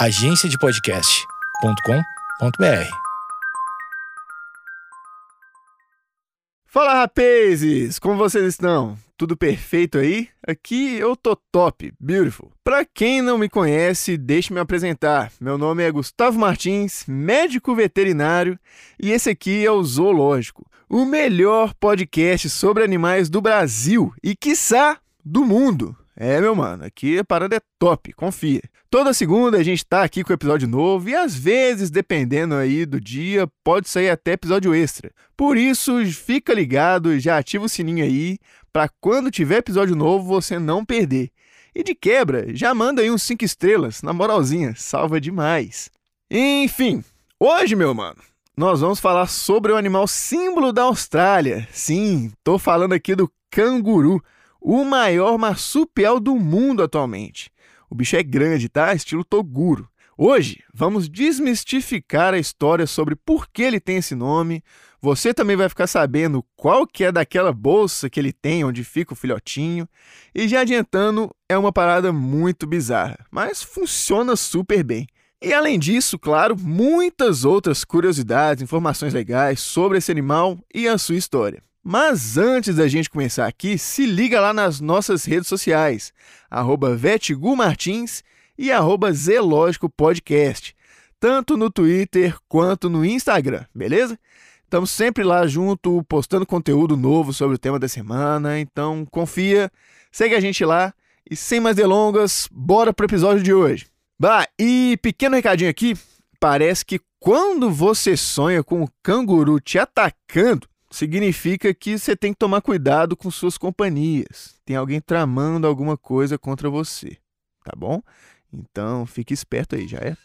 agenciadepodcast.com.br. Fala rapazes, como vocês estão? Tudo perfeito aí? Aqui eu tô top, beautiful. Pra quem não me conhece, deixe me apresentar. Meu nome é Gustavo Martins, médico veterinário, e esse aqui é o Zoológico, o melhor podcast sobre animais do Brasil e quiçá do mundo. É, meu mano, aqui a parada é top, confia. Toda segunda a gente tá aqui com episódio novo e às vezes, dependendo aí do dia, pode sair até episódio extra. Por isso, fica ligado, já ativa o sininho aí para quando tiver episódio novo você não perder. E de quebra, já manda aí uns 5 estrelas, na moralzinha, salva demais. Enfim, hoje, meu mano, nós vamos falar sobre o animal símbolo da Austrália. Sim, tô falando aqui do canguru o maior marsupial do mundo atualmente. O bicho é grande, tá? Estilo Toguro. Hoje vamos desmistificar a história sobre por que ele tem esse nome. Você também vai ficar sabendo qual que é daquela bolsa que ele tem onde fica o filhotinho. E já adiantando, é uma parada muito bizarra, mas funciona super bem. E além disso, claro, muitas outras curiosidades, informações legais sobre esse animal e a sua história. Mas antes da gente começar aqui, se liga lá nas nossas redes sociais, arroba vetgumartins e arroba Podcast, tanto no Twitter quanto no Instagram, beleza? Estamos sempre lá junto, postando conteúdo novo sobre o tema da semana, então confia, segue a gente lá e sem mais delongas, bora pro episódio de hoje. Bah, e pequeno recadinho aqui, parece que quando você sonha com o canguru te atacando, significa que você tem que tomar cuidado com suas companhias. Tem alguém tramando alguma coisa contra você, tá bom? Então fique esperto aí, já é?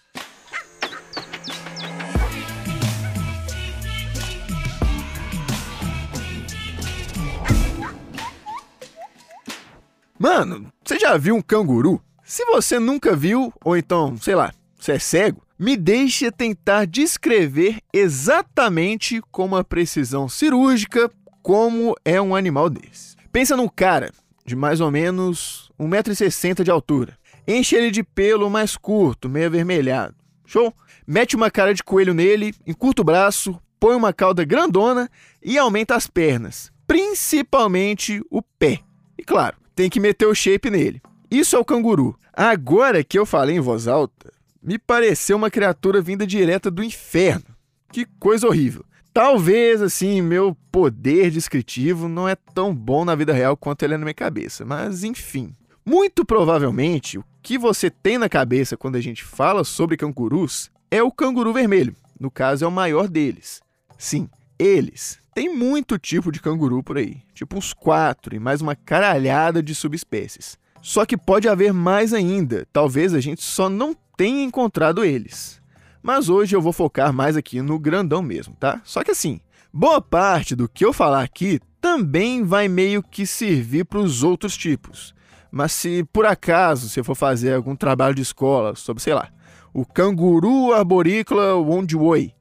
Mano, você já viu um canguru? Se você nunca viu, ou então, sei lá, você é cego, me deixe tentar descrever exatamente com uma precisão cirúrgica como é um animal desse. Pensa num cara de mais ou menos 1,60m de altura. Enche ele de pelo mais curto, meio avermelhado. Show? Mete uma cara de coelho nele, encurta o braço, põe uma cauda grandona e aumenta as pernas, principalmente o pé. E claro, tem que meter o shape nele. Isso é o canguru. Agora que eu falei em voz alta, me pareceu uma criatura vinda direta do inferno. Que coisa horrível. Talvez, assim, meu poder descritivo não é tão bom na vida real quanto ele é na minha cabeça, mas enfim. Muito provavelmente, o que você tem na cabeça quando a gente fala sobre cangurus é o canguru vermelho. No caso, é o maior deles. Sim, eles. Tem muito tipo de canguru por aí, tipo uns quatro e mais uma caralhada de subespécies. Só que pode haver mais ainda, talvez a gente só não tenha encontrado eles. Mas hoje eu vou focar mais aqui no grandão mesmo, tá? Só que assim, boa parte do que eu falar aqui também vai meio que servir para os outros tipos. Mas se por acaso você for fazer algum trabalho de escola sobre, sei lá, o canguru arborícola Wondwoi,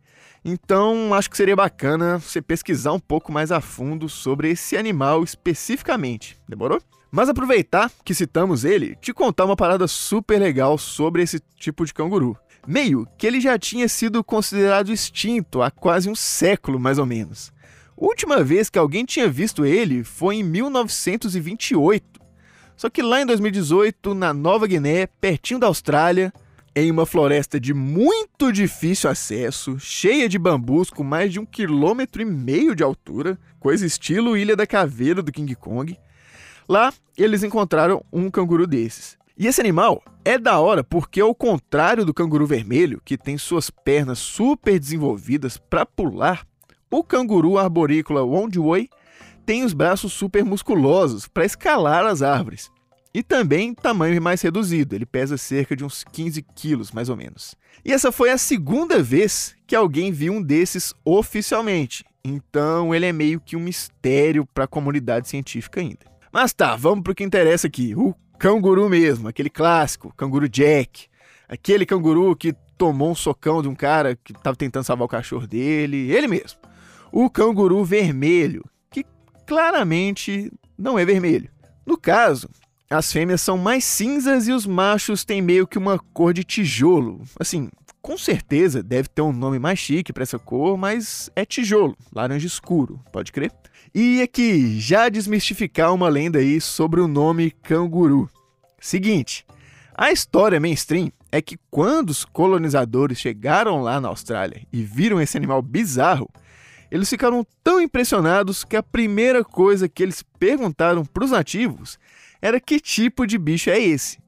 então acho que seria bacana você pesquisar um pouco mais a fundo sobre esse animal especificamente. Demorou? Mas aproveitar que citamos ele, te contar uma parada super legal sobre esse tipo de canguru. Meio que ele já tinha sido considerado extinto há quase um século, mais ou menos. A última vez que alguém tinha visto ele foi em 1928. Só que lá em 2018, na Nova Guiné, pertinho da Austrália, em uma floresta de muito difícil acesso, cheia de bambus com mais de um quilômetro e meio de altura, coisa estilo Ilha da Caveira do King Kong, Lá, eles encontraram um canguru desses. E esse animal é da hora porque, ao contrário do canguru vermelho, que tem suas pernas super desenvolvidas para pular, o canguru arborícola Wondwoi tem os braços super musculosos para escalar as árvores. E também tamanho mais reduzido, ele pesa cerca de uns 15 quilos, mais ou menos. E essa foi a segunda vez que alguém viu um desses oficialmente, então ele é meio que um mistério para a comunidade científica ainda. Mas tá, vamos pro que interessa aqui. O canguru mesmo, aquele clássico, canguru Jack. Aquele canguru que tomou um socão de um cara que tava tentando salvar o cachorro dele, ele mesmo. O canguru vermelho, que claramente não é vermelho. No caso, as fêmeas são mais cinzas e os machos têm meio que uma cor de tijolo. Assim, com certeza deve ter um nome mais chique para essa cor, mas é tijolo, laranja escuro, pode crer? E aqui, já desmistificar uma lenda aí sobre o nome canguru. Seguinte, a história mainstream é que quando os colonizadores chegaram lá na Austrália e viram esse animal bizarro, eles ficaram tão impressionados que a primeira coisa que eles perguntaram para os nativos era que tipo de bicho é esse.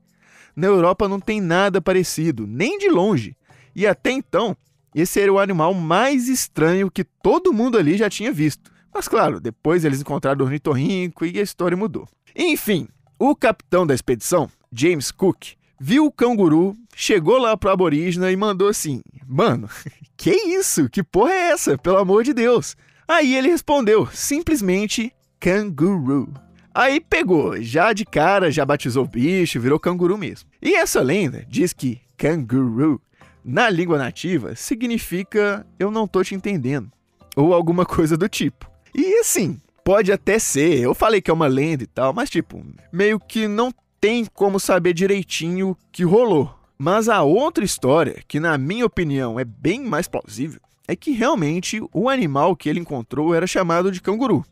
Na Europa não tem nada parecido, nem de longe. E até então, esse era o animal mais estranho que todo mundo ali já tinha visto. Mas claro, depois eles encontraram o ornitorrinco e a história mudou. Enfim, o capitão da expedição, James Cook, viu o canguru, chegou lá pro aborígena e mandou assim: Mano, que isso? Que porra é essa? Pelo amor de Deus. Aí ele respondeu, simplesmente canguru. Aí pegou, já de cara, já batizou o bicho, virou canguru mesmo. E essa lenda diz que canguru, na língua nativa, significa eu não tô te entendendo, ou alguma coisa do tipo. E assim, pode até ser, eu falei que é uma lenda e tal, mas tipo, meio que não tem como saber direitinho o que rolou. Mas a outra história, que na minha opinião é bem mais plausível, é que realmente o animal que ele encontrou era chamado de canguru.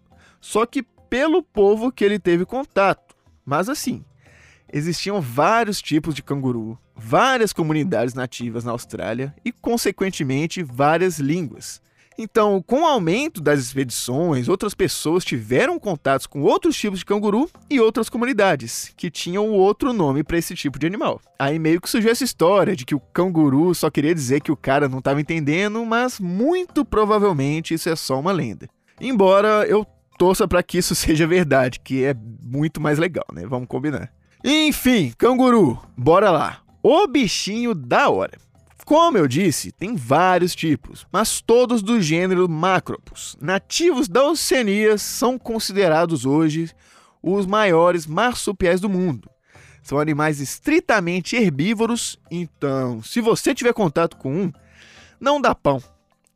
Só que pelo povo que ele teve contato. Mas assim, existiam vários tipos de canguru, várias comunidades nativas na Austrália e, consequentemente, várias línguas. Então, com o aumento das expedições, outras pessoas tiveram contatos com outros tipos de canguru e outras comunidades que tinham outro nome para esse tipo de animal. Aí meio que surgiu essa história de que o canguru só queria dizer que o cara não estava entendendo, mas muito provavelmente isso é só uma lenda. Embora eu torça para que isso seja verdade, que é muito mais legal, né? Vamos combinar. Enfim, canguru, bora lá. O bichinho da hora. Como eu disse, tem vários tipos, mas todos do gênero Macropus, nativos da Oceania, são considerados hoje os maiores marsupiais do mundo. São animais estritamente herbívoros, então, se você tiver contato com um, não dá pão,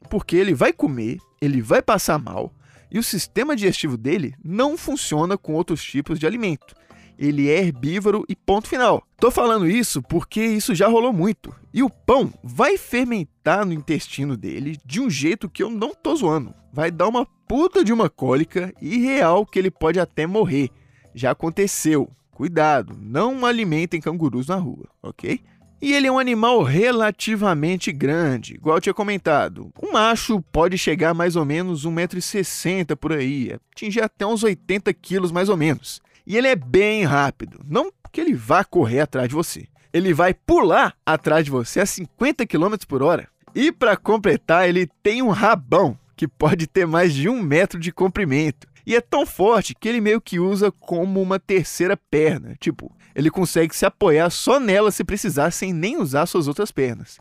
porque ele vai comer, ele vai passar mal, e o sistema digestivo dele não funciona com outros tipos de alimento. Ele é herbívoro e ponto final. Tô falando isso porque isso já rolou muito. E o pão vai fermentar no intestino dele de um jeito que eu não tô zoando. Vai dar uma puta de uma cólica e real que ele pode até morrer. Já aconteceu. Cuidado, não alimentem cangurus na rua, ok? E ele é um animal relativamente grande, igual eu tinha comentado. O macho pode chegar mais ou menos 1,60m por aí, atingir até uns 80 quilos mais ou menos. E ele é bem rápido, não que ele vá correr atrás de você. Ele vai pular atrás de você a 50 km por hora. E para completar, ele tem um rabão que pode ter mais de um metro de comprimento. E é tão forte que ele meio que usa como uma terceira perna. Tipo, ele consegue se apoiar só nela se precisar, sem nem usar suas outras pernas.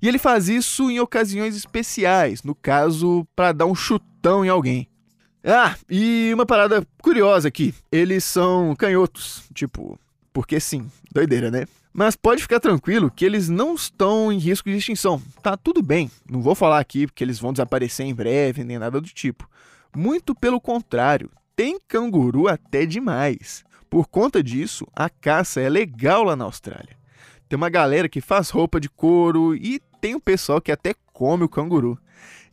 E ele faz isso em ocasiões especiais, no caso, para dar um chutão em alguém. Ah, e uma parada curiosa aqui: eles são canhotos, tipo, porque sim, doideira, né? Mas pode ficar tranquilo que eles não estão em risco de extinção. Tá tudo bem. Não vou falar aqui porque eles vão desaparecer em breve, nem nada do tipo. Muito pelo contrário, tem canguru até demais. Por conta disso, a caça é legal lá na Austrália. Tem uma galera que faz roupa de couro e tem um pessoal que até come o canguru.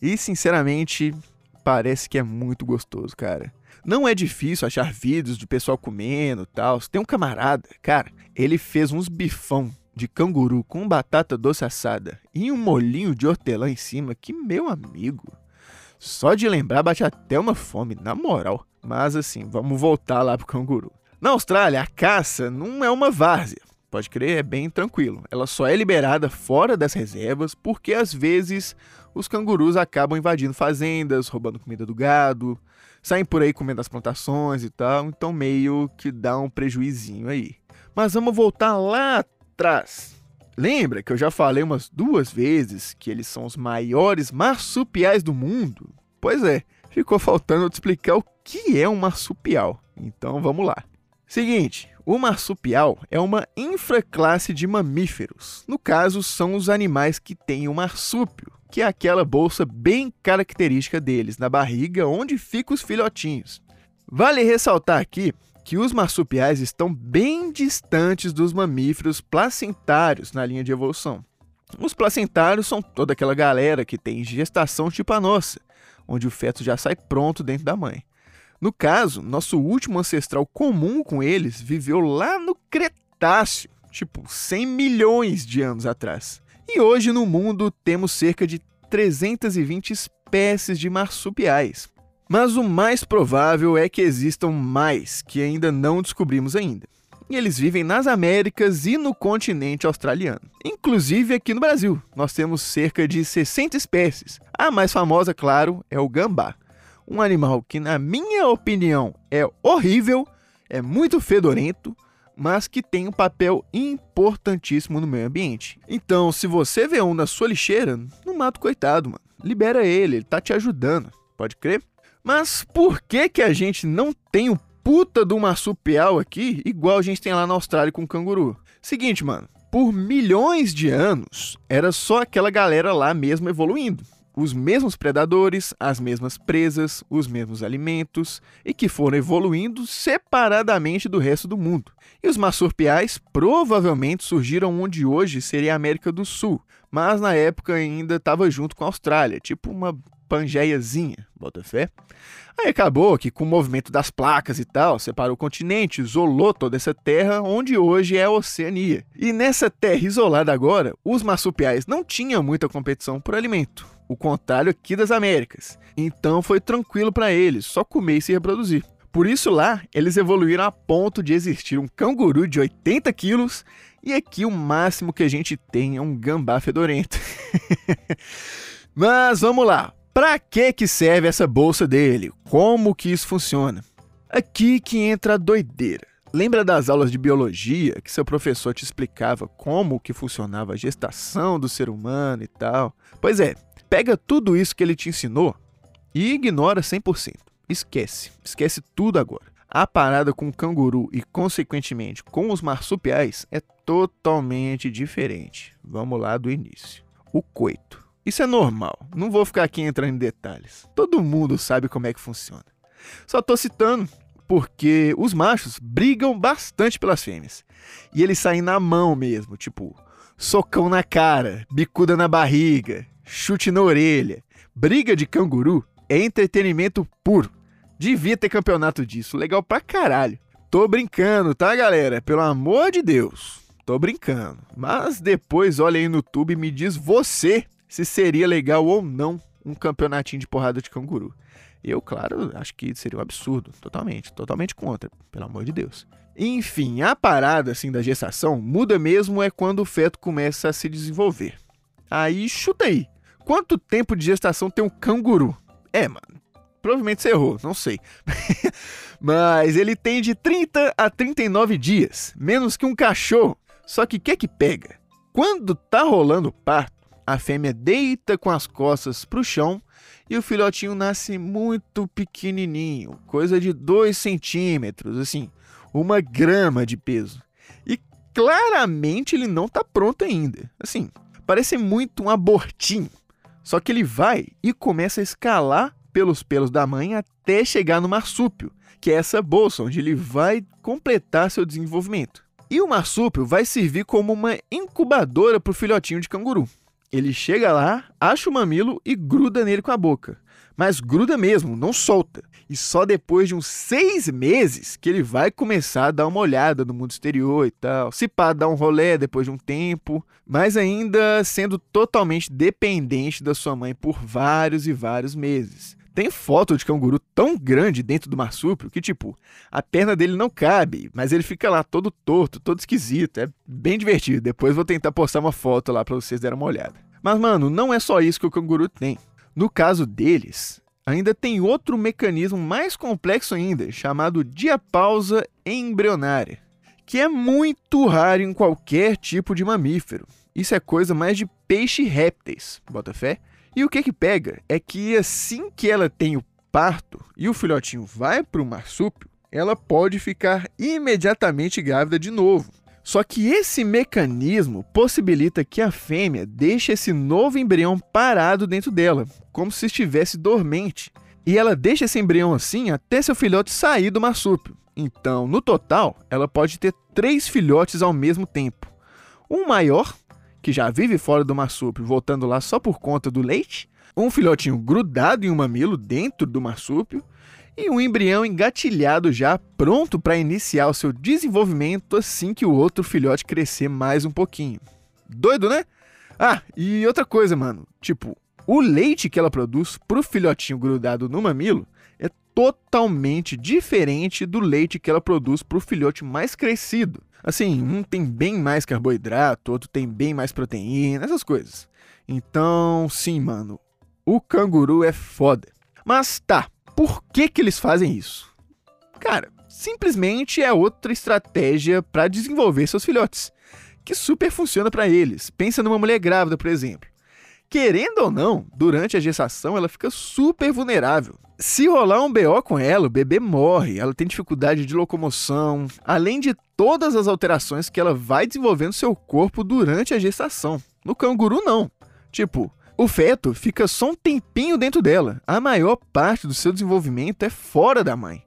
E sinceramente, parece que é muito gostoso, cara. Não é difícil achar vídeos do pessoal comendo tal. Tem um camarada, cara, ele fez uns bifão de canguru com batata doce assada e um molinho de hortelã em cima que, meu amigo, só de lembrar bate até uma fome, na moral. Mas assim, vamos voltar lá pro canguru. Na Austrália, a caça não é uma várzea. Pode crer, é bem tranquilo. Ela só é liberada fora das reservas porque às vezes os cangurus acabam invadindo fazendas, roubando comida do gado, saem por aí comendo as plantações e tal, então meio que dá um prejuizinho aí. Mas vamos voltar lá atrás. Lembra que eu já falei umas duas vezes que eles são os maiores marsupiais do mundo? Pois é, ficou faltando eu te explicar o que é um marsupial. Então vamos lá. Seguinte, o marsupial é uma infraclasse de mamíferos. No caso, são os animais que têm o marsúpio, que é aquela bolsa bem característica deles, na barriga onde ficam os filhotinhos. Vale ressaltar aqui que os marsupiais estão bem distantes dos mamíferos placentários na linha de evolução. Os placentários são toda aquela galera que tem gestação tipo a nossa, onde o feto já sai pronto dentro da mãe. No caso, nosso último ancestral comum com eles viveu lá no Cretáceo, tipo 100 milhões de anos atrás. E hoje no mundo temos cerca de 320 espécies de marsupiais. Mas o mais provável é que existam mais que ainda não descobrimos ainda. E eles vivem nas Américas e no continente australiano. Inclusive aqui no Brasil, nós temos cerca de 60 espécies. A mais famosa, claro, é o gambá. Um animal que, na minha opinião, é horrível, é muito fedorento, mas que tem um papel importantíssimo no meio ambiente. Então, se você vê um na sua lixeira, não mata o coitado, mano. Libera ele, ele tá te ajudando. Pode crer? Mas por que que a gente não tem o puta do marsupial aqui, igual a gente tem lá na Austrália com o canguru? Seguinte, mano. Por milhões de anos, era só aquela galera lá mesmo evoluindo os mesmos predadores, as mesmas presas, os mesmos alimentos e que foram evoluindo separadamente do resto do mundo. E os marsupiais provavelmente surgiram onde hoje seria a América do Sul, mas na época ainda estava junto com a Austrália, tipo uma pangeiazinha, bota fé. Aí acabou que com o movimento das placas e tal, separou o continente, isolou toda essa terra onde hoje é a Oceania. E nessa terra isolada agora, os marsupiais não tinham muita competição por alimento o contrário aqui das Américas. Então foi tranquilo para eles, só comer e se reproduzir. Por isso lá, eles evoluíram a ponto de existir um canguru de 80 quilos e aqui o máximo que a gente tem é um gambá fedorento. Mas vamos lá, para que que serve essa bolsa dele? Como que isso funciona? Aqui que entra a doideira. Lembra das aulas de biologia que seu professor te explicava como que funcionava a gestação do ser humano e tal? Pois é, pega tudo isso que ele te ensinou e ignora 100%. Esquece, esquece tudo agora. A parada com o canguru e, consequentemente, com os marsupiais é totalmente diferente. Vamos lá do início. O coito. Isso é normal, não vou ficar aqui entrando em detalhes. Todo mundo sabe como é que funciona. Só tô citando porque os machos brigam bastante pelas fêmeas. E eles saem na mão mesmo, tipo, socão na cara, bicuda na barriga, chute na orelha. Briga de canguru é entretenimento puro. Devia ter campeonato disso, legal pra caralho. Tô brincando, tá, galera? Pelo amor de Deus. Tô brincando. Mas depois olha aí no YouTube e me diz você se seria legal ou não um campeonatinho de porrada de canguru. Eu, claro, acho que seria um absurdo, totalmente, totalmente contra, pelo amor de Deus. Enfim, a parada assim da gestação muda mesmo é quando o feto começa a se desenvolver. Aí chuta aí. Quanto tempo de gestação tem um canguru? É, mano. Provavelmente você errou, não sei. Mas ele tem de 30 a 39 dias, menos que um cachorro. Só que o que é que pega? Quando tá rolando o parto, a fêmea deita com as costas pro chão e o filhotinho nasce muito pequenininho, coisa de 2 centímetros, assim, uma grama de peso. E claramente ele não tá pronto ainda. Assim, parece muito um abortinho. Só que ele vai e começa a escalar pelos pelos da mãe até chegar no marsúpio, que é essa bolsa onde ele vai completar seu desenvolvimento. E o marsúpio vai servir como uma incubadora para o filhotinho de canguru. Ele chega lá, acha o mamilo e gruda nele com a boca. Mas gruda mesmo, não solta. E só depois de uns seis meses que ele vai começar a dar uma olhada no mundo exterior e tal. Se pá, dar um rolê depois de um tempo. Mas ainda sendo totalmente dependente da sua mãe por vários e vários meses. Tem foto de canguru tão grande dentro do marsúpio que, tipo, a perna dele não cabe, mas ele fica lá todo torto, todo esquisito. É bem divertido. Depois vou tentar postar uma foto lá para vocês darem uma olhada. Mas, mano, não é só isso que o canguru tem. No caso deles, ainda tem outro mecanismo mais complexo ainda, chamado diapausa embrionária, que é muito raro em qualquer tipo de mamífero. Isso é coisa mais de peixe répteis, bota fé? E o que que pega é que assim que ela tem o parto e o filhotinho vai para o marsúpio, ela pode ficar imediatamente grávida de novo. Só que esse mecanismo possibilita que a fêmea deixe esse novo embrião parado dentro dela, como se estivesse dormente. E ela deixa esse embrião assim até seu filhote sair do marsúpio. Então, no total, ela pode ter três filhotes ao mesmo tempo. Um maior, que já vive fora do marsúpio, voltando lá só por conta do leite, um filhotinho grudado em um mamilo dentro do marsúpio e um embrião engatilhado já pronto para iniciar o seu desenvolvimento assim que o outro filhote crescer mais um pouquinho. Doido, né? Ah, e outra coisa, mano. Tipo, o leite que ela produz pro filhotinho grudado no mamilo totalmente diferente do leite que ela produz pro filhote mais crescido. Assim, um tem bem mais carboidrato, outro tem bem mais proteína, essas coisas. Então, sim, mano, o canguru é foda. Mas tá, por que, que eles fazem isso? Cara, simplesmente é outra estratégia para desenvolver seus filhotes, que super funciona para eles. Pensa numa mulher grávida, por exemplo. Querendo ou não, durante a gestação ela fica super vulnerável. Se rolar um BO com ela, o bebê morre, ela tem dificuldade de locomoção, além de todas as alterações que ela vai desenvolvendo seu corpo durante a gestação. No canguru, não. Tipo, o feto fica só um tempinho dentro dela. A maior parte do seu desenvolvimento é fora da mãe.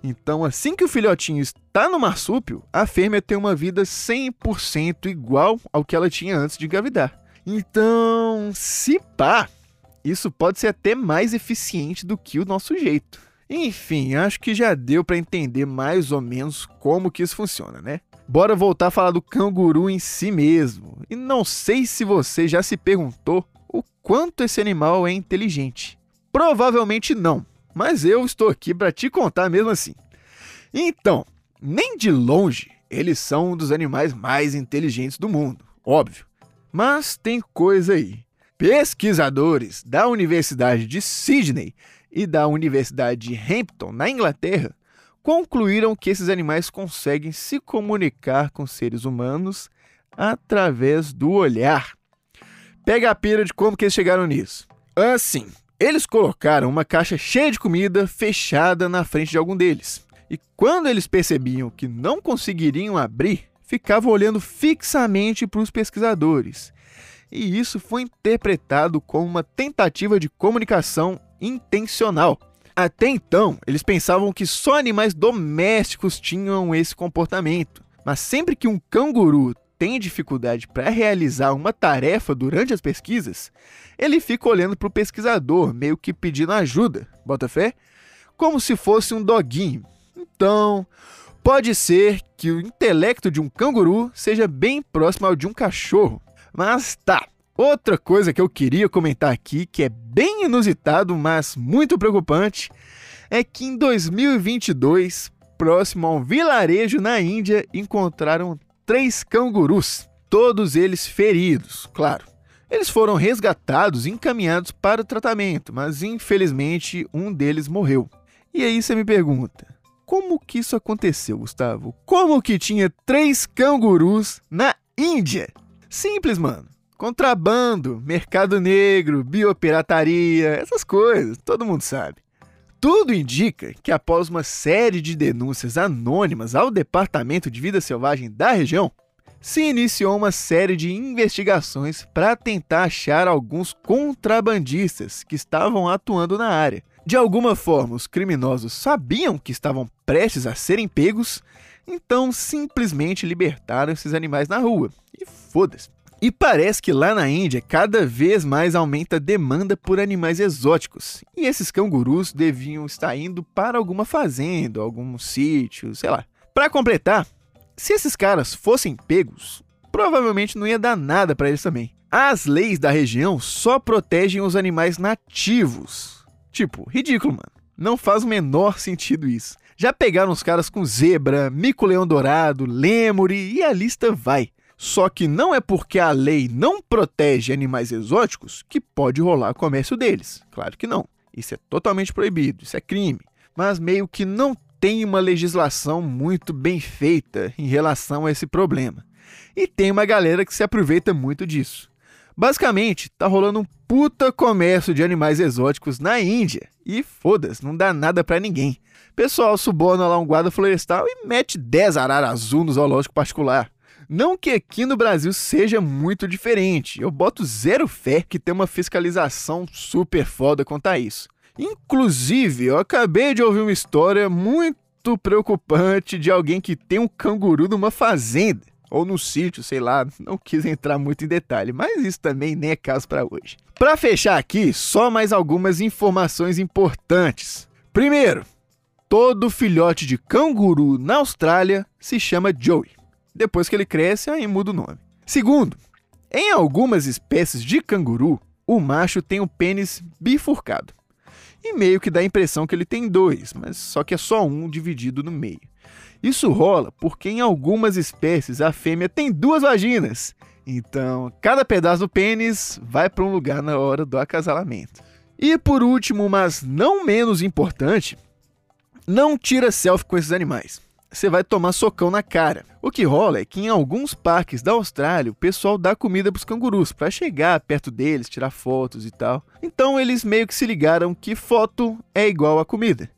Então, assim que o filhotinho está no marsúpio, a fêmea tem uma vida 100% igual ao que ela tinha antes de engravidar. Então, se pá, isso pode ser até mais eficiente do que o nosso jeito. Enfim, acho que já deu para entender mais ou menos como que isso funciona, né? Bora voltar a falar do canguru em si mesmo. E não sei se você já se perguntou o quanto esse animal é inteligente. Provavelmente não, mas eu estou aqui para te contar mesmo assim. Então, nem de longe eles são um dos animais mais inteligentes do mundo, óbvio. Mas tem coisa aí. Pesquisadores da Universidade de Sydney e da Universidade de Hampton, na Inglaterra, concluíram que esses animais conseguem se comunicar com seres humanos através do olhar. Pega a pira de como que eles chegaram nisso. Assim, eles colocaram uma caixa cheia de comida fechada na frente de algum deles. E quando eles percebiam que não conseguiriam abrir, ficavam olhando fixamente para os pesquisadores. E isso foi interpretado como uma tentativa de comunicação intencional. Até então, eles pensavam que só animais domésticos tinham esse comportamento. Mas sempre que um canguru tem dificuldade para realizar uma tarefa durante as pesquisas, ele fica olhando para o pesquisador, meio que pedindo ajuda, bota fé? Como se fosse um doguinho. Então, pode ser que o intelecto de um canguru seja bem próximo ao de um cachorro. Mas tá. Outra coisa que eu queria comentar aqui, que é bem inusitado, mas muito preocupante, é que em 2022, próximo a um vilarejo na Índia, encontraram três cangurus, todos eles feridos, claro. Eles foram resgatados e encaminhados para o tratamento, mas infelizmente um deles morreu. E aí você me pergunta, como que isso aconteceu, Gustavo? Como que tinha três cangurus na Índia? Simples, mano. Contrabando, mercado negro, biopirataria, essas coisas, todo mundo sabe. Tudo indica que após uma série de denúncias anônimas ao Departamento de Vida Selvagem da região, se iniciou uma série de investigações para tentar achar alguns contrabandistas que estavam atuando na área. De alguma forma, os criminosos sabiam que estavam prestes a serem pegos, então simplesmente libertaram esses animais na rua. E foda-se. E parece que lá na Índia cada vez mais aumenta a demanda por animais exóticos. E esses cangurus deviam estar indo para alguma fazenda, algum sítio, sei lá. Para completar, se esses caras fossem pegos, provavelmente não ia dar nada para eles também. As leis da região só protegem os animais nativos. Tipo, ridículo, mano. Não faz o menor sentido isso. Já pegaram os caras com zebra, mico-leão dourado, lêmure e a lista vai. Só que não é porque a lei não protege animais exóticos que pode rolar comércio deles. Claro que não. Isso é totalmente proibido, isso é crime. Mas meio que não tem uma legislação muito bem feita em relação a esse problema. E tem uma galera que se aproveita muito disso. Basicamente, tá rolando um puta comércio de animais exóticos na Índia. E foda-se, não dá nada para ninguém. Pessoal suborna lá um guarda florestal e mete 10 araras azul no zoológico particular. Não que aqui no Brasil seja muito diferente, eu boto zero fé que tem uma fiscalização super foda quanto a isso. Inclusive, eu acabei de ouvir uma história muito muito preocupante de alguém que tem um canguru numa fazenda ou no sítio, sei lá, não quis entrar muito em detalhe, mas isso também nem é caso para hoje. Para fechar aqui, só mais algumas informações importantes. Primeiro, todo filhote de canguru na Austrália se chama Joey. Depois que ele cresce, aí muda o nome. Segundo, em algumas espécies de canguru, o macho tem o pênis bifurcado. E meio que dá a impressão que ele tem dois, mas só que é só um dividido no meio. Isso rola porque em algumas espécies a fêmea tem duas vaginas. Então, cada pedaço do pênis vai para um lugar na hora do acasalamento. E por último, mas não menos importante, não tira selfie com esses animais. Você vai tomar socão na cara. O que rola é que em alguns parques da Austrália o pessoal dá comida para os cangurus para chegar perto deles, tirar fotos e tal. Então eles meio que se ligaram que foto é igual a comida.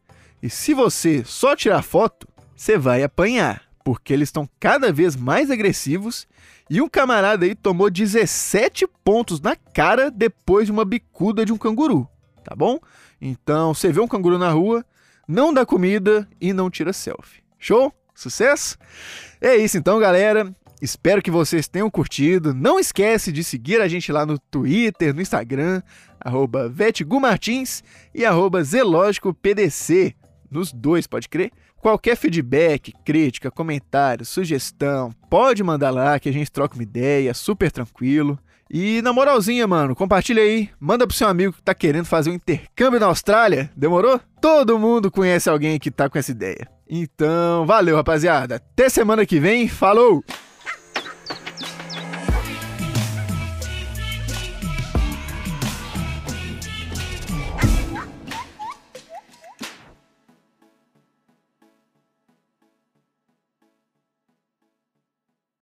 E se você só tirar foto, você vai apanhar, porque eles estão cada vez mais agressivos e um camarada aí tomou 17 pontos na cara depois de uma bicuda de um canguru, tá bom? Então, você vê um canguru na rua, não dá comida e não tira selfie. Show? Sucesso? É isso então, galera. Espero que vocês tenham curtido. Não esquece de seguir a gente lá no Twitter, no Instagram, arroba Vetgumartins e arroba. Nos dois, pode crer? Qualquer feedback, crítica, comentário, sugestão, pode mandar lá que a gente troca uma ideia, super tranquilo. E na moralzinha, mano, compartilha aí, manda pro seu amigo que tá querendo fazer um intercâmbio na Austrália, demorou? Todo mundo conhece alguém que tá com essa ideia. Então, valeu, rapaziada. Até semana que vem, falou!